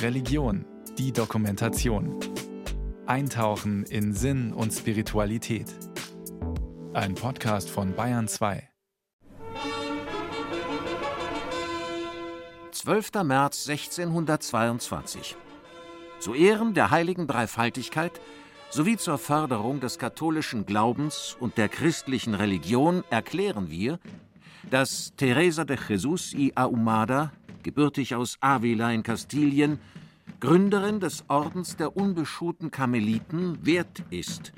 Religion, die Dokumentation. Eintauchen in Sinn und Spiritualität. Ein Podcast von Bayern 2. 12. März 1622. Zu Ehren der heiligen Dreifaltigkeit sowie zur Förderung des katholischen Glaubens und der christlichen Religion erklären wir, dass Teresa de Jesus y Ahumada, gebürtig aus Avila in Kastilien, Gründerin des Ordens der unbeschuhten Karmeliten, wert ist,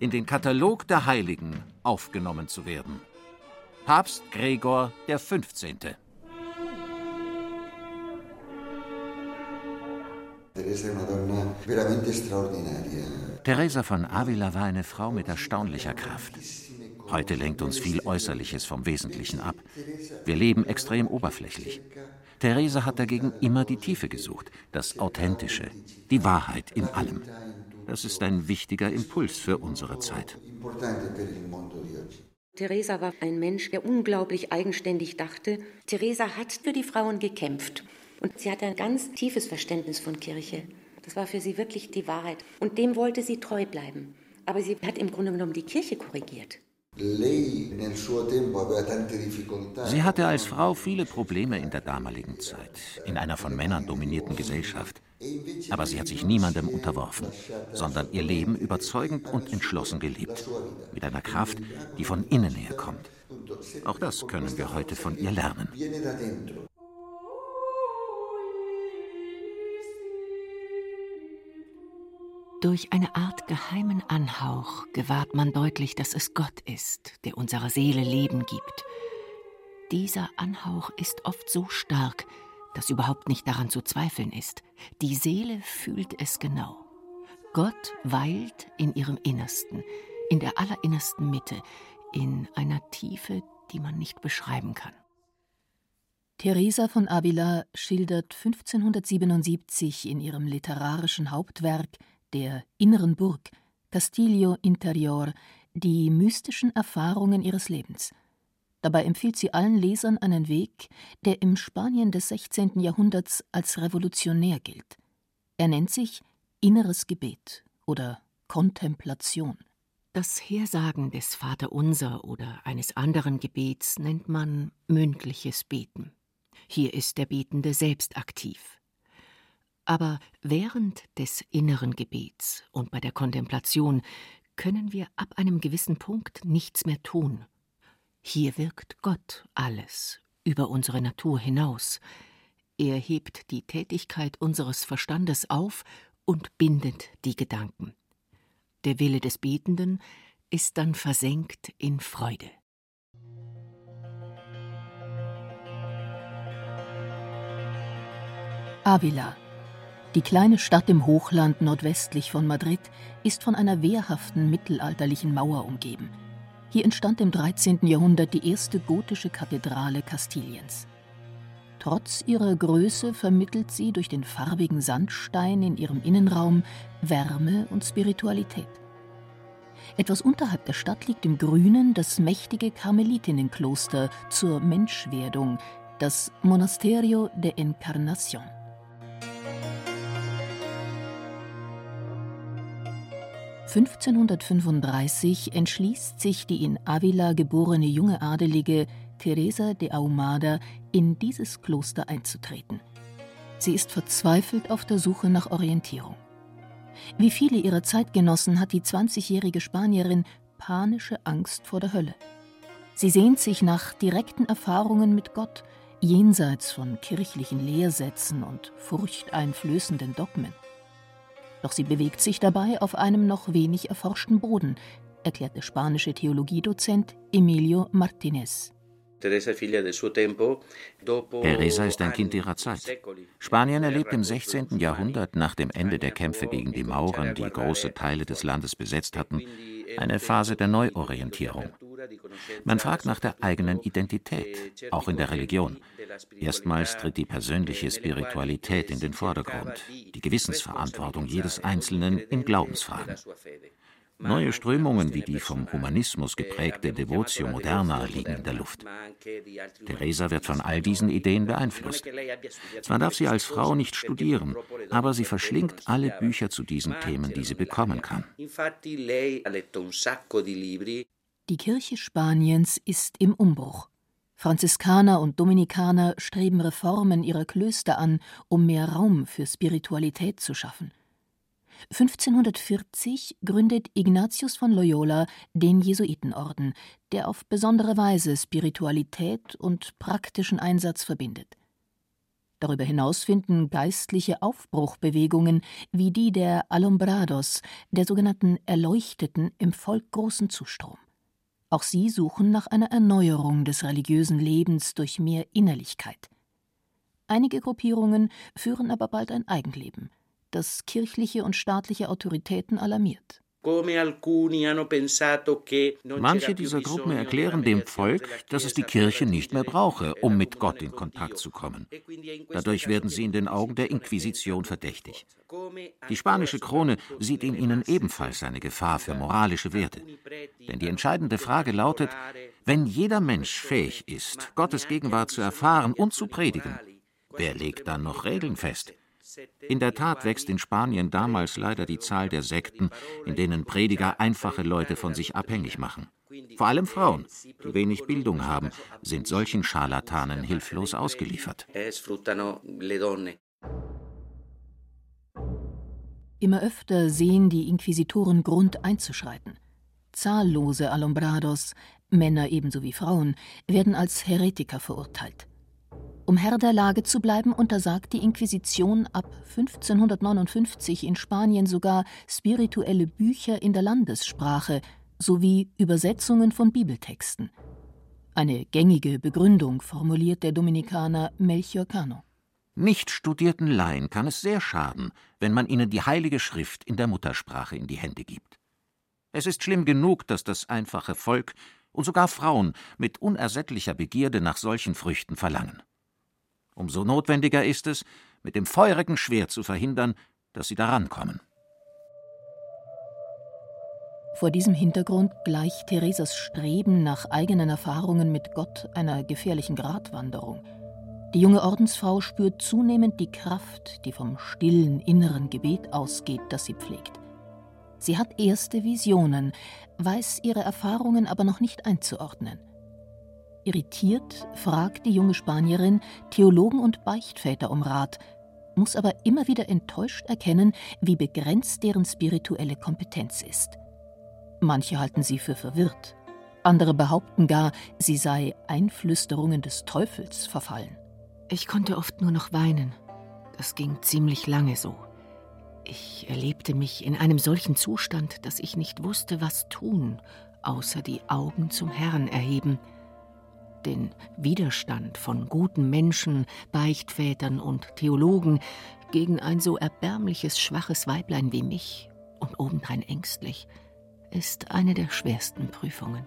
in den Katalog der Heiligen aufgenommen zu werden. Papst Gregor der 15. Teresa von Avila war eine Frau mit erstaunlicher Kraft. Heute lenkt uns viel Äußerliches vom Wesentlichen ab. Wir leben extrem oberflächlich. Teresa hat dagegen immer die Tiefe gesucht, das Authentische, die Wahrheit in allem. Das ist ein wichtiger Impuls für unsere Zeit. Teresa war ein Mensch, der unglaublich eigenständig dachte. Teresa hat für die Frauen gekämpft. Und sie hatte ein ganz tiefes Verständnis von Kirche. Das war für sie wirklich die Wahrheit. Und dem wollte sie treu bleiben. Aber sie hat im Grunde genommen die Kirche korrigiert. Sie hatte als Frau viele Probleme in der damaligen Zeit, in einer von Männern dominierten Gesellschaft. Aber sie hat sich niemandem unterworfen, sondern ihr Leben überzeugend und entschlossen gelebt, mit einer Kraft, die von innen her kommt. Auch das können wir heute von ihr lernen. Durch eine Art geheimen Anhauch gewahrt man deutlich, dass es Gott ist, der unserer Seele Leben gibt. Dieser Anhauch ist oft so stark, dass überhaupt nicht daran zu zweifeln ist. Die Seele fühlt es genau. Gott weilt in ihrem Innersten, in der allerinnersten Mitte, in einer Tiefe, die man nicht beschreiben kann. Teresa von Avila schildert 1577 in ihrem literarischen Hauptwerk der inneren Burg, Castillo Interior, die mystischen Erfahrungen ihres Lebens. Dabei empfiehlt sie allen Lesern einen Weg, der im Spanien des 16. Jahrhunderts als revolutionär gilt. Er nennt sich Inneres Gebet oder Kontemplation. Das Hersagen des Vaterunser oder eines anderen Gebets nennt man mündliches Beten. Hier ist der Betende selbst aktiv. Aber während des inneren Gebets und bei der Kontemplation können wir ab einem gewissen Punkt nichts mehr tun. Hier wirkt Gott alles über unsere Natur hinaus. Er hebt die Tätigkeit unseres Verstandes auf und bindet die Gedanken. Der Wille des Betenden ist dann versenkt in Freude. Avila die kleine Stadt im Hochland nordwestlich von Madrid ist von einer wehrhaften mittelalterlichen Mauer umgeben. Hier entstand im 13. Jahrhundert die erste gotische Kathedrale Kastiliens. Trotz ihrer Größe vermittelt sie durch den farbigen Sandstein in ihrem Innenraum Wärme und Spiritualität. Etwas unterhalb der Stadt liegt im Grünen das mächtige Karmelitinnenkloster zur Menschwerdung, das Monasterio de Encarnación. 1535 entschließt sich die in Avila geborene junge Adelige Teresa de Ahumada, in dieses Kloster einzutreten. Sie ist verzweifelt auf der Suche nach Orientierung. Wie viele ihrer Zeitgenossen hat die 20-jährige Spanierin panische Angst vor der Hölle. Sie sehnt sich nach direkten Erfahrungen mit Gott, jenseits von kirchlichen Lehrsätzen und furchteinflößenden Dogmen. Doch sie bewegt sich dabei auf einem noch wenig erforschten Boden, erklärt der spanische Theologiedozent Emilio Martinez. Teresa ist ein Kind ihrer Zeit. Spanien erlebt im 16. Jahrhundert nach dem Ende der Kämpfe gegen die Mauren, die große Teile des Landes besetzt hatten, eine Phase der Neuorientierung. Man fragt nach der eigenen Identität, auch in der Religion. Erstmals tritt die persönliche Spiritualität in den Vordergrund, die Gewissensverantwortung jedes Einzelnen in Glaubensfragen. Neue Strömungen wie die vom Humanismus geprägte Devotio Moderna liegen in der Luft. Teresa wird von all diesen Ideen beeinflusst. Zwar darf sie als Frau nicht studieren, aber sie verschlingt alle Bücher zu diesen Themen, die sie bekommen kann. Die Kirche Spaniens ist im Umbruch. Franziskaner und Dominikaner streben Reformen ihrer Klöster an, um mehr Raum für Spiritualität zu schaffen. 1540 gründet Ignatius von Loyola den Jesuitenorden, der auf besondere Weise Spiritualität und praktischen Einsatz verbindet. Darüber hinaus finden geistliche Aufbruchbewegungen wie die der Alumbrados, der sogenannten Erleuchteten, im Volk großen Zustrom. Auch sie suchen nach einer Erneuerung des religiösen Lebens durch mehr Innerlichkeit. Einige Gruppierungen führen aber bald ein Eigenleben das kirchliche und staatliche Autoritäten alarmiert. Manche dieser Gruppen erklären dem Volk, dass es die Kirche nicht mehr brauche, um mit Gott in Kontakt zu kommen. Dadurch werden sie in den Augen der Inquisition verdächtig. Die spanische Krone sieht in ihnen ebenfalls eine Gefahr für moralische Werte. Denn die entscheidende Frage lautet, wenn jeder Mensch fähig ist, Gottes Gegenwart zu erfahren und zu predigen, wer legt dann noch Regeln fest? In der Tat wächst in Spanien damals leider die Zahl der Sekten, in denen Prediger einfache Leute von sich abhängig machen. Vor allem Frauen, die wenig Bildung haben, sind solchen Scharlatanen hilflos ausgeliefert. Immer öfter sehen die Inquisitoren Grund einzuschreiten. Zahllose Alumbrados, Männer ebenso wie Frauen, werden als Heretiker verurteilt. Um Herr der Lage zu bleiben, untersagt die Inquisition ab 1559 in Spanien sogar spirituelle Bücher in der Landessprache sowie Übersetzungen von Bibeltexten. Eine gängige Begründung formuliert der Dominikaner Melchior Cano. Nicht studierten Laien kann es sehr schaden, wenn man ihnen die Heilige Schrift in der Muttersprache in die Hände gibt. Es ist schlimm genug, dass das einfache Volk und sogar Frauen mit unersättlicher Begierde nach solchen Früchten verlangen. Umso notwendiger ist es, mit dem feurigen Schwert zu verhindern, dass sie daran kommen. Vor diesem Hintergrund gleicht Theresas Streben nach eigenen Erfahrungen mit Gott einer gefährlichen Gratwanderung. Die junge Ordensfrau spürt zunehmend die Kraft, die vom stillen inneren Gebet ausgeht, das sie pflegt. Sie hat erste Visionen, weiß ihre Erfahrungen aber noch nicht einzuordnen. Irritiert fragt die junge Spanierin Theologen und Beichtväter um Rat, muss aber immer wieder enttäuscht erkennen, wie begrenzt deren spirituelle Kompetenz ist. Manche halten sie für verwirrt, andere behaupten gar, sie sei Einflüsterungen des Teufels verfallen. Ich konnte oft nur noch weinen. Das ging ziemlich lange so. Ich erlebte mich in einem solchen Zustand, dass ich nicht wusste, was tun, außer die Augen zum Herrn erheben – den Widerstand von guten Menschen, Beichtvätern und Theologen gegen ein so erbärmliches, schwaches Weiblein wie mich und obendrein ängstlich, ist eine der schwersten Prüfungen.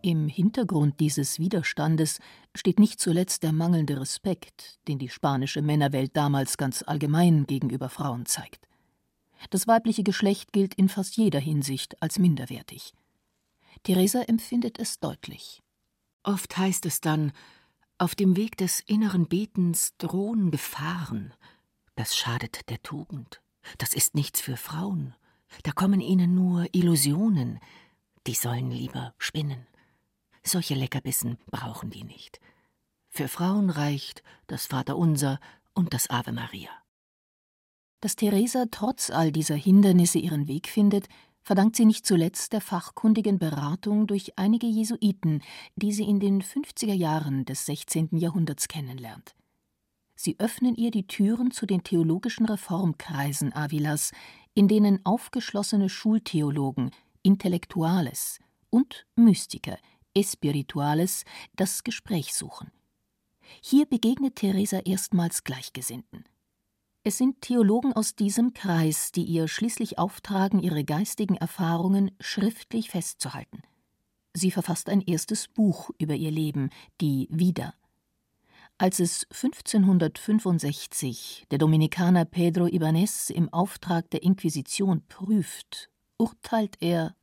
Im Hintergrund dieses Widerstandes steht nicht zuletzt der mangelnde Respekt, den die spanische Männerwelt damals ganz allgemein gegenüber Frauen zeigt. Das weibliche Geschlecht gilt in fast jeder Hinsicht als minderwertig. Theresa empfindet es deutlich. Oft heißt es dann, auf dem Weg des inneren Betens drohen Gefahren. Das schadet der Tugend. Das ist nichts für Frauen. Da kommen ihnen nur Illusionen. Die sollen lieber spinnen. Solche Leckerbissen brauchen die nicht. Für Frauen reicht das Vaterunser und das Ave Maria. Dass Theresa trotz all dieser Hindernisse ihren Weg findet, verdankt sie nicht zuletzt der fachkundigen Beratung durch einige Jesuiten, die sie in den 50er Jahren des 16. Jahrhunderts kennenlernt. Sie öffnen ihr die Türen zu den theologischen Reformkreisen Avilas, in denen aufgeschlossene Schultheologen, Intellektuales und Mystiker, Espirituales, das Gespräch suchen. Hier begegnet Theresa erstmals Gleichgesinnten. Es sind Theologen aus diesem Kreis, die ihr schließlich auftragen, ihre geistigen Erfahrungen schriftlich festzuhalten. Sie verfasst ein erstes Buch über ihr Leben, die Wieder. Als es 1565 der Dominikaner Pedro Ibanez im Auftrag der Inquisition prüft, urteilt er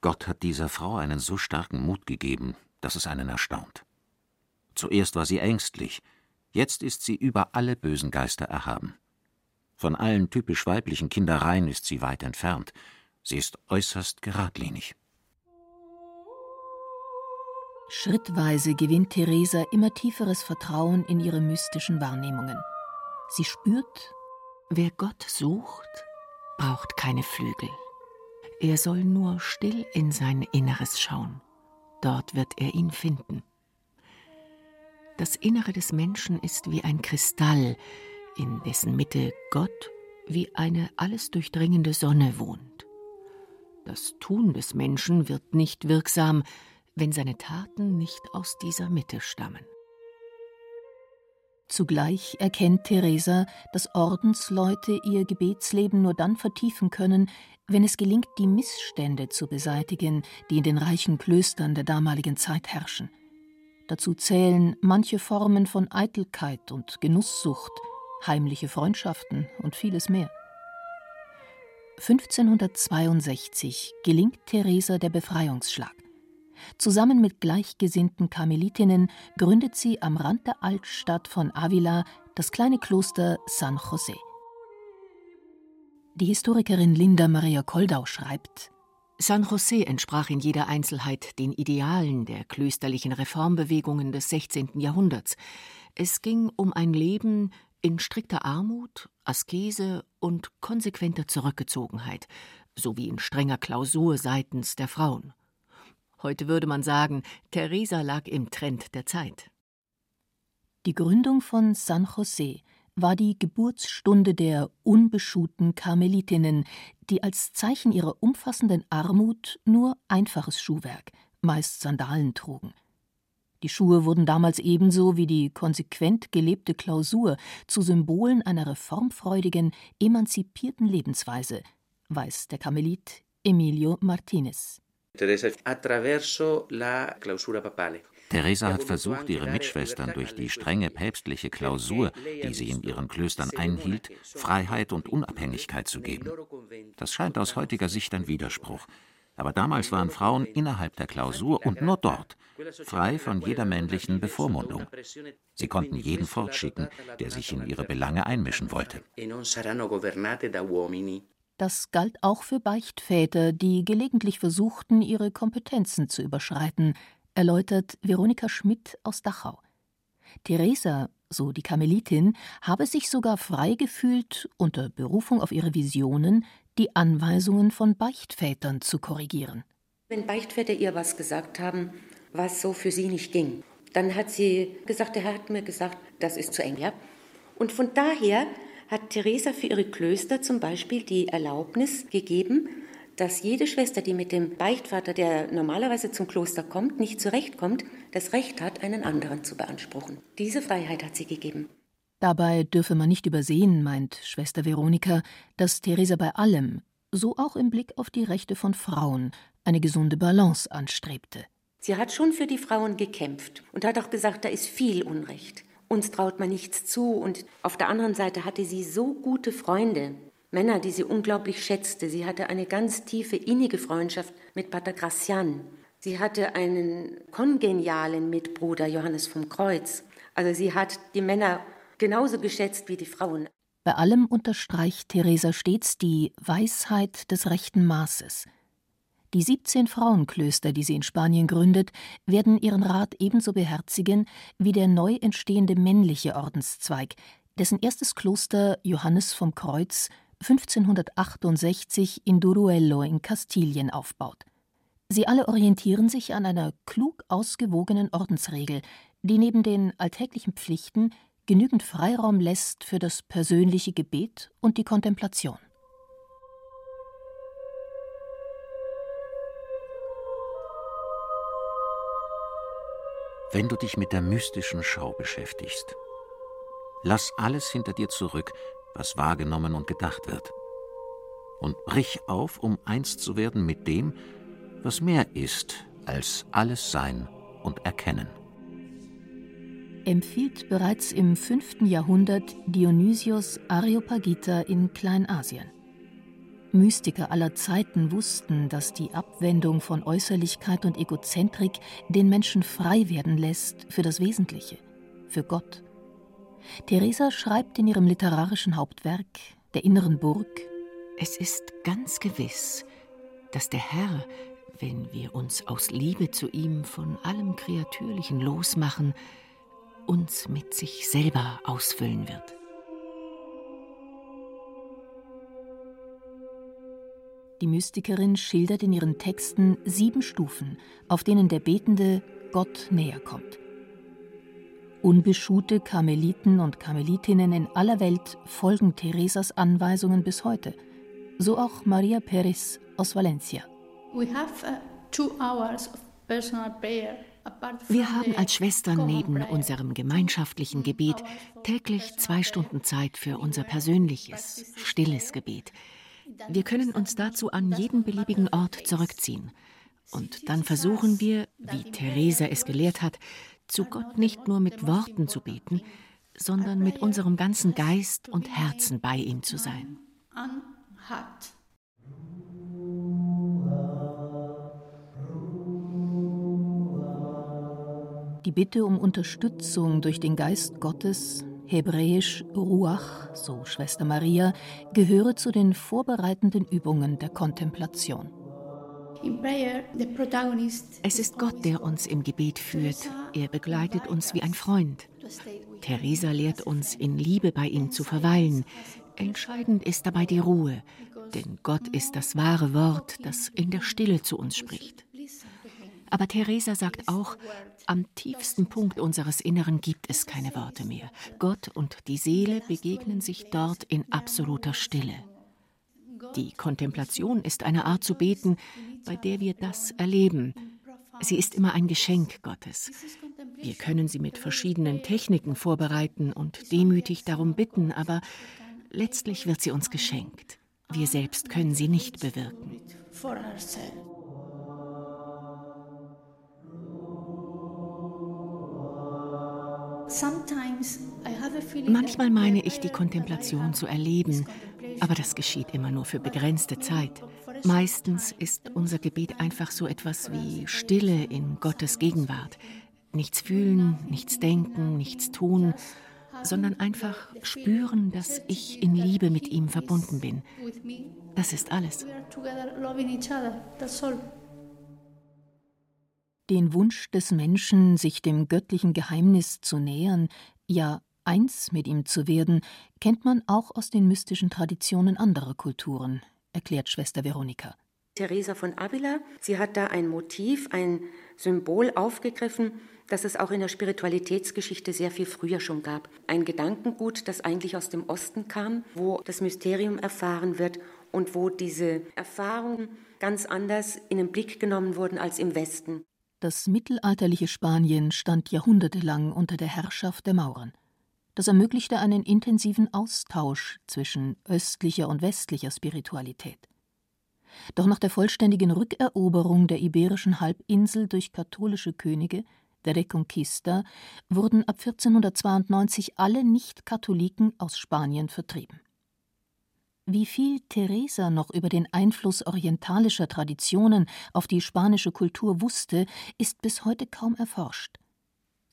Gott hat dieser Frau einen so starken Mut gegeben, dass es einen erstaunt. Zuerst war sie ängstlich, jetzt ist sie über alle bösen Geister erhaben. Von allen typisch weiblichen Kindereien ist sie weit entfernt, sie ist äußerst geradlinig. Schrittweise gewinnt Theresa immer tieferes Vertrauen in ihre mystischen Wahrnehmungen. Sie spürt, wer Gott sucht, braucht keine Flügel. Er soll nur still in sein Inneres schauen. Dort wird er ihn finden. Das Innere des Menschen ist wie ein Kristall, in dessen Mitte Gott wie eine alles durchdringende Sonne wohnt. Das Tun des Menschen wird nicht wirksam, wenn seine Taten nicht aus dieser Mitte stammen. Zugleich erkennt Theresa, dass Ordensleute ihr Gebetsleben nur dann vertiefen können, wenn es gelingt, die Missstände zu beseitigen, die in den reichen Klöstern der damaligen Zeit herrschen. Dazu zählen manche Formen von Eitelkeit und Genusssucht, heimliche Freundschaften und vieles mehr. 1562 gelingt Theresa der Befreiungsschlag. Zusammen mit gleichgesinnten Karmelitinnen gründet sie am Rand der Altstadt von Avila das kleine Kloster San José. Die Historikerin Linda Maria Koldau schreibt: San José entsprach in jeder Einzelheit den Idealen der klösterlichen Reformbewegungen des 16. Jahrhunderts. Es ging um ein Leben in strikter Armut, Askese und konsequenter Zurückgezogenheit, sowie in strenger Klausur seitens der Frauen. Heute würde man sagen, Teresa lag im Trend der Zeit. Die Gründung von San José war die Geburtsstunde der unbeschuhten Karmelitinnen, die als Zeichen ihrer umfassenden Armut nur einfaches Schuhwerk, meist Sandalen trugen. Die Schuhe wurden damals ebenso wie die konsequent gelebte Klausur zu Symbolen einer reformfreudigen, emanzipierten Lebensweise, weiß der Karmelit Emilio Martinez. Teresa hat versucht, ihre Mitschwestern durch die strenge päpstliche Klausur, die sie in ihren Klöstern einhielt, Freiheit und Unabhängigkeit zu geben. Das scheint aus heutiger Sicht ein Widerspruch. Aber damals waren Frauen innerhalb der Klausur und nur dort, frei von jeder männlichen Bevormundung. Sie konnten jeden fortschicken, der sich in ihre Belange einmischen wollte. Das galt auch für Beichtväter, die gelegentlich versuchten, ihre Kompetenzen zu überschreiten, erläutert Veronika Schmidt aus Dachau. Theresa, so die Karmelitin, habe sich sogar frei gefühlt, unter Berufung auf ihre Visionen, die Anweisungen von Beichtvätern zu korrigieren. Wenn Beichtväter ihr was gesagt haben, was so für sie nicht ging, dann hat sie gesagt, der Herr hat mir gesagt, das ist zu eng. Ja? Und von daher hat Theresa für ihre Klöster zum Beispiel die Erlaubnis gegeben, dass jede Schwester, die mit dem Beichtvater, der normalerweise zum Kloster kommt, nicht zurechtkommt, das Recht hat, einen anderen zu beanspruchen. Diese Freiheit hat sie gegeben. Dabei dürfe man nicht übersehen, meint Schwester Veronika, dass Theresa bei allem, so auch im Blick auf die Rechte von Frauen, eine gesunde Balance anstrebte. Sie hat schon für die Frauen gekämpft und hat auch gesagt, da ist viel Unrecht uns traut man nichts zu. Und auf der anderen Seite hatte sie so gute Freunde, Männer, die sie unglaublich schätzte. Sie hatte eine ganz tiefe, innige Freundschaft mit Pater Gracian. Sie hatte einen kongenialen Mitbruder, Johannes vom Kreuz. Also sie hat die Männer genauso geschätzt wie die Frauen. Bei allem unterstreicht Theresa stets die Weisheit des rechten Maßes – die 17 Frauenklöster, die sie in Spanien gründet, werden ihren Rat ebenso beherzigen wie der neu entstehende männliche Ordenszweig, dessen erstes Kloster Johannes vom Kreuz 1568 in Duruello in Kastilien aufbaut. Sie alle orientieren sich an einer klug ausgewogenen Ordensregel, die neben den alltäglichen Pflichten genügend Freiraum lässt für das persönliche Gebet und die Kontemplation. wenn du dich mit der mystischen Schau beschäftigst. Lass alles hinter dir zurück, was wahrgenommen und gedacht wird. Und brich auf, um eins zu werden mit dem, was mehr ist als alles Sein und Erkennen. Empfiehlt bereits im 5. Jahrhundert Dionysios Areopagita in Kleinasien. Mystiker aller Zeiten wussten, dass die Abwendung von Äußerlichkeit und Egozentrik den Menschen frei werden lässt für das Wesentliche, für Gott. Theresa schreibt in ihrem literarischen Hauptwerk Der inneren Burg Es ist ganz gewiss, dass der Herr, wenn wir uns aus Liebe zu ihm von allem Kreatürlichen losmachen, uns mit sich selber ausfüllen wird. Die Mystikerin schildert in ihren Texten sieben Stufen, auf denen der Betende Gott näher kommt. Unbeschuhte Karmeliten und Karmelitinnen in aller Welt folgen Theresas Anweisungen bis heute, so auch Maria Perez aus Valencia. Uh, Wir haben als Schwestern neben unserem gemeinschaftlichen Gebet täglich zwei Stunden Zeit für unser persönliches, stilles Gebet. Wir können uns dazu an jeden beliebigen Ort zurückziehen. Und dann versuchen wir, wie Theresa es gelehrt hat, zu Gott nicht nur mit Worten zu beten, sondern mit unserem ganzen Geist und Herzen bei ihm zu sein. Die Bitte um Unterstützung durch den Geist Gottes hebräisch Ruach, so Schwester Maria, gehöre zu den vorbereitenden Übungen der Kontemplation. Es ist Gott, der uns im Gebet führt. Er begleitet uns wie ein Freund. Theresa lehrt uns, in Liebe bei ihm zu verweilen. Entscheidend ist dabei die Ruhe, denn Gott ist das wahre Wort, das in der Stille zu uns spricht. Aber Theresa sagt auch, am tiefsten Punkt unseres Inneren gibt es keine Worte mehr. Gott und die Seele begegnen sich dort in absoluter Stille. Die Kontemplation ist eine Art zu beten, bei der wir das erleben. Sie ist immer ein Geschenk Gottes. Wir können sie mit verschiedenen Techniken vorbereiten und demütig darum bitten, aber letztlich wird sie uns geschenkt. Wir selbst können sie nicht bewirken. Manchmal meine ich, die Kontemplation zu erleben, aber das geschieht immer nur für begrenzte Zeit. Meistens ist unser Gebet einfach so etwas wie Stille in Gottes Gegenwart. Nichts fühlen, nichts denken, nichts tun, sondern einfach spüren, dass ich in Liebe mit ihm verbunden bin. Das ist alles. Den Wunsch des Menschen, sich dem göttlichen Geheimnis zu nähern, ja eins mit ihm zu werden, kennt man auch aus den mystischen Traditionen anderer Kulturen, erklärt Schwester Veronika. Teresa von Avila, sie hat da ein Motiv, ein Symbol aufgegriffen, das es auch in der Spiritualitätsgeschichte sehr viel früher schon gab. Ein Gedankengut, das eigentlich aus dem Osten kam, wo das Mysterium erfahren wird und wo diese Erfahrungen ganz anders in den Blick genommen wurden als im Westen. Das mittelalterliche Spanien stand jahrhundertelang unter der Herrschaft der Mauren. Das ermöglichte einen intensiven Austausch zwischen östlicher und westlicher Spiritualität. Doch nach der vollständigen Rückeroberung der iberischen Halbinsel durch katholische Könige, der Reconquista, wurden ab 1492 alle Nicht-Katholiken aus Spanien vertrieben. Wie viel Teresa noch über den Einfluss orientalischer Traditionen auf die spanische Kultur wusste, ist bis heute kaum erforscht.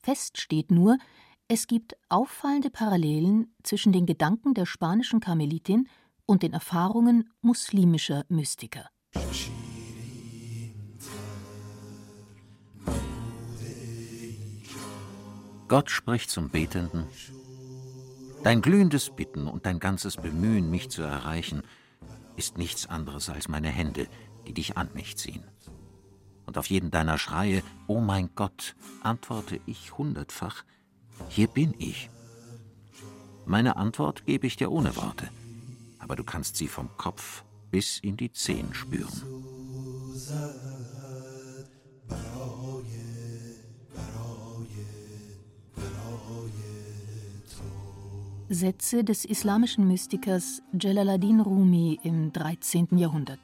Fest steht nur, es gibt auffallende Parallelen zwischen den Gedanken der spanischen Karmelitin und den Erfahrungen muslimischer Mystiker. Gott spricht zum Betenden Dein glühendes Bitten und dein ganzes Bemühen, mich zu erreichen, ist nichts anderes als meine Hände, die dich an mich ziehen. Und auf jeden deiner Schreie, O mein Gott, antworte ich hundertfach, hier bin ich. Meine Antwort gebe ich dir ohne Worte, aber du kannst sie vom Kopf bis in die Zehen spüren. Sätze des islamischen Mystikers Jalaluddin Rumi im 13. Jahrhundert.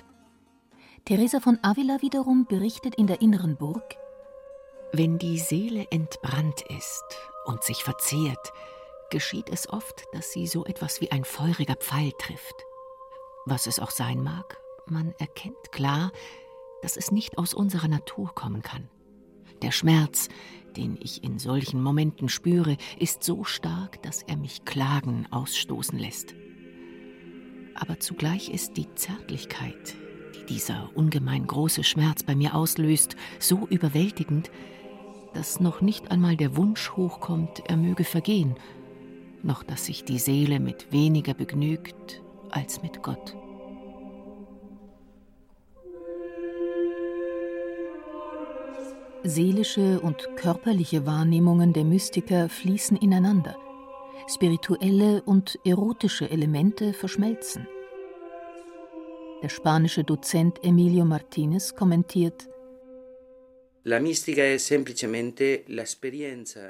Teresa von Avila wiederum berichtet in der inneren Burg: Wenn die Seele entbrannt ist und sich verzehrt, geschieht es oft, dass sie so etwas wie ein feuriger Pfeil trifft. Was es auch sein mag, man erkennt klar, dass es nicht aus unserer Natur kommen kann. Der Schmerz, den ich in solchen Momenten spüre, ist so stark, dass er mich Klagen ausstoßen lässt. Aber zugleich ist die Zärtlichkeit, die dieser ungemein große Schmerz bei mir auslöst, so überwältigend, dass noch nicht einmal der Wunsch hochkommt, er möge vergehen, noch dass sich die Seele mit weniger begnügt als mit Gott. Seelische und körperliche Wahrnehmungen der Mystiker fließen ineinander. Spirituelle und erotische Elemente verschmelzen. Der spanische Dozent Emilio Martinez kommentiert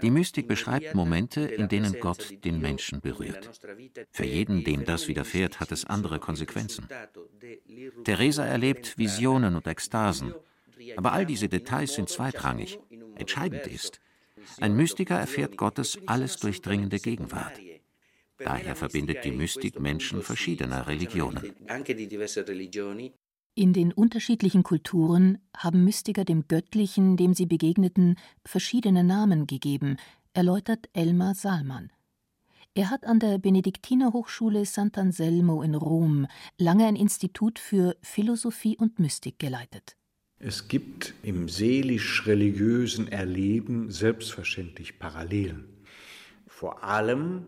die Mystik beschreibt Momente, in denen Gott den Menschen berührt. Für jeden, dem das widerfährt, hat es andere Konsequenzen. Teresa erlebt Visionen und Ekstasen, aber all diese Details sind zweitrangig. Entscheidend ist, ein Mystiker erfährt Gottes alles durchdringende Gegenwart. Daher verbindet die Mystik Menschen verschiedener Religionen. In den unterschiedlichen Kulturen haben Mystiker dem Göttlichen, dem sie begegneten, verschiedene Namen gegeben, erläutert Elmar Salman. Er hat an der Benediktinerhochschule Sant'Anselmo in Rom lange ein Institut für Philosophie und Mystik geleitet. Es gibt im seelisch-religiösen Erleben selbstverständlich Parallelen. Vor allem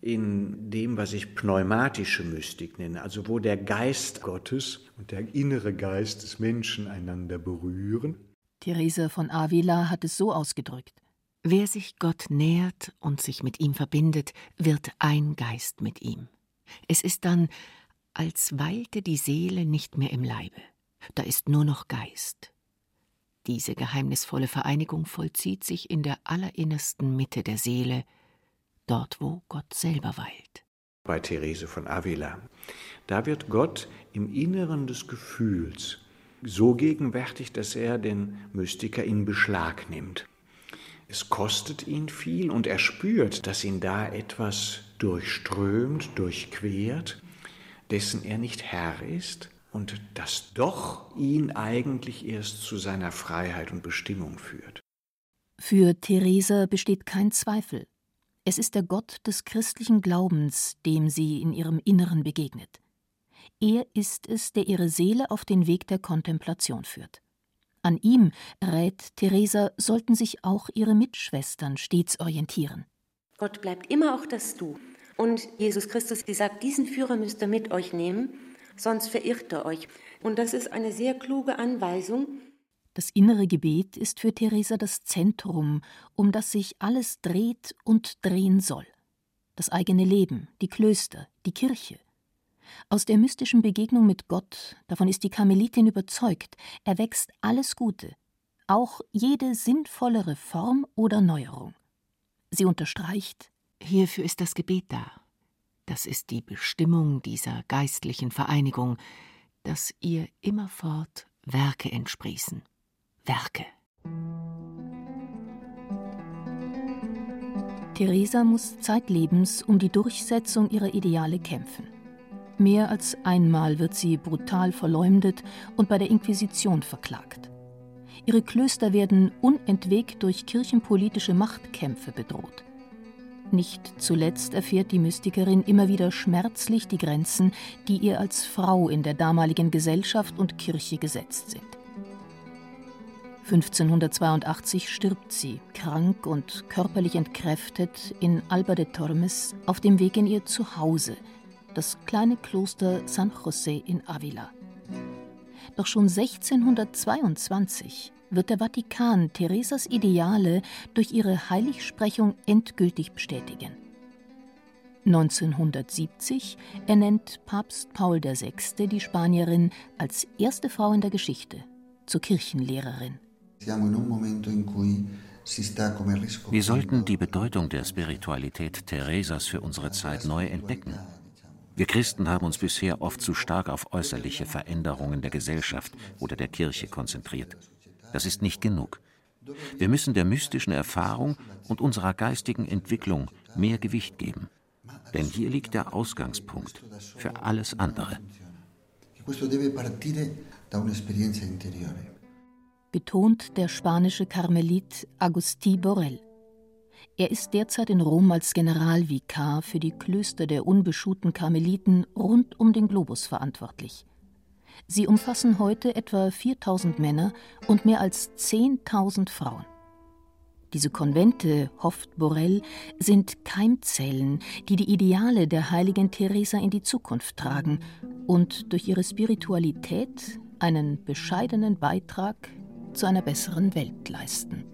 in dem, was ich pneumatische Mystik nenne, also wo der Geist Gottes und der innere Geist des Menschen einander berühren. Theresa von Avila hat es so ausgedrückt. Wer sich Gott nähert und sich mit ihm verbindet, wird ein Geist mit ihm. Es ist dann, als weilte die Seele nicht mehr im Leibe, da ist nur noch Geist. Diese geheimnisvolle Vereinigung vollzieht sich in der allerinnersten Mitte der Seele, dort wo Gott selber weilt. Bei Therese von Avila. Da wird Gott im Inneren des Gefühls so gegenwärtig, dass er den Mystiker in Beschlag nimmt. Es kostet ihn viel und er spürt, dass ihn da etwas durchströmt, durchquert, dessen er nicht Herr ist und das doch ihn eigentlich erst zu seiner Freiheit und Bestimmung führt. Für Theresa besteht kein Zweifel. Es ist der Gott des christlichen Glaubens, dem sie in ihrem Inneren begegnet. Er ist es, der ihre Seele auf den Weg der Kontemplation führt. An ihm, rät Theresa, sollten sich auch ihre Mitschwestern stets orientieren. Gott bleibt immer auch das Du. Und Jesus Christus sagt, diesen Führer müsst ihr mit euch nehmen, sonst verirrt er euch. Und das ist eine sehr kluge Anweisung, das innere Gebet ist für Theresa das Zentrum, um das sich alles dreht und drehen soll. Das eigene Leben, die Klöster, die Kirche. Aus der mystischen Begegnung mit Gott, davon ist die Karmelitin überzeugt, erwächst alles Gute, auch jede sinnvolle Reform oder Neuerung. Sie unterstreicht, hierfür ist das Gebet da. Das ist die Bestimmung dieser geistlichen Vereinigung, dass ihr immerfort Werke entsprießen. Werke. Theresa muss zeitlebens um die Durchsetzung ihrer Ideale kämpfen. Mehr als einmal wird sie brutal verleumdet und bei der Inquisition verklagt. Ihre Klöster werden unentwegt durch kirchenpolitische Machtkämpfe bedroht. Nicht zuletzt erfährt die Mystikerin immer wieder schmerzlich die Grenzen, die ihr als Frau in der damaligen Gesellschaft und Kirche gesetzt sind. 1582 stirbt sie, krank und körperlich entkräftet, in Alba de Tormes auf dem Weg in ihr Zuhause, das kleine Kloster San José in Avila. Doch schon 1622 wird der Vatikan Theresas Ideale durch ihre Heiligsprechung endgültig bestätigen. 1970 ernennt Papst Paul VI. die Spanierin als erste Frau in der Geschichte zur Kirchenlehrerin. Wir sollten die Bedeutung der Spiritualität Theresas für unsere Zeit neu entdecken. Wir Christen haben uns bisher oft zu stark auf äußerliche Veränderungen der Gesellschaft oder der Kirche konzentriert. Das ist nicht genug. Wir müssen der mystischen Erfahrung und unserer geistigen Entwicklung mehr Gewicht geben. Denn hier liegt der Ausgangspunkt für alles andere. Betont der spanische Karmelit Agustí Borel. Er ist derzeit in Rom als Generalvikar für die Klöster der unbeschuhten Karmeliten rund um den Globus verantwortlich. Sie umfassen heute etwa 4000 Männer und mehr als 10.000 Frauen. Diese Konvente, hofft Borel, sind Keimzellen, die die Ideale der heiligen Teresa in die Zukunft tragen und durch ihre Spiritualität einen bescheidenen Beitrag zu einer besseren Welt leisten.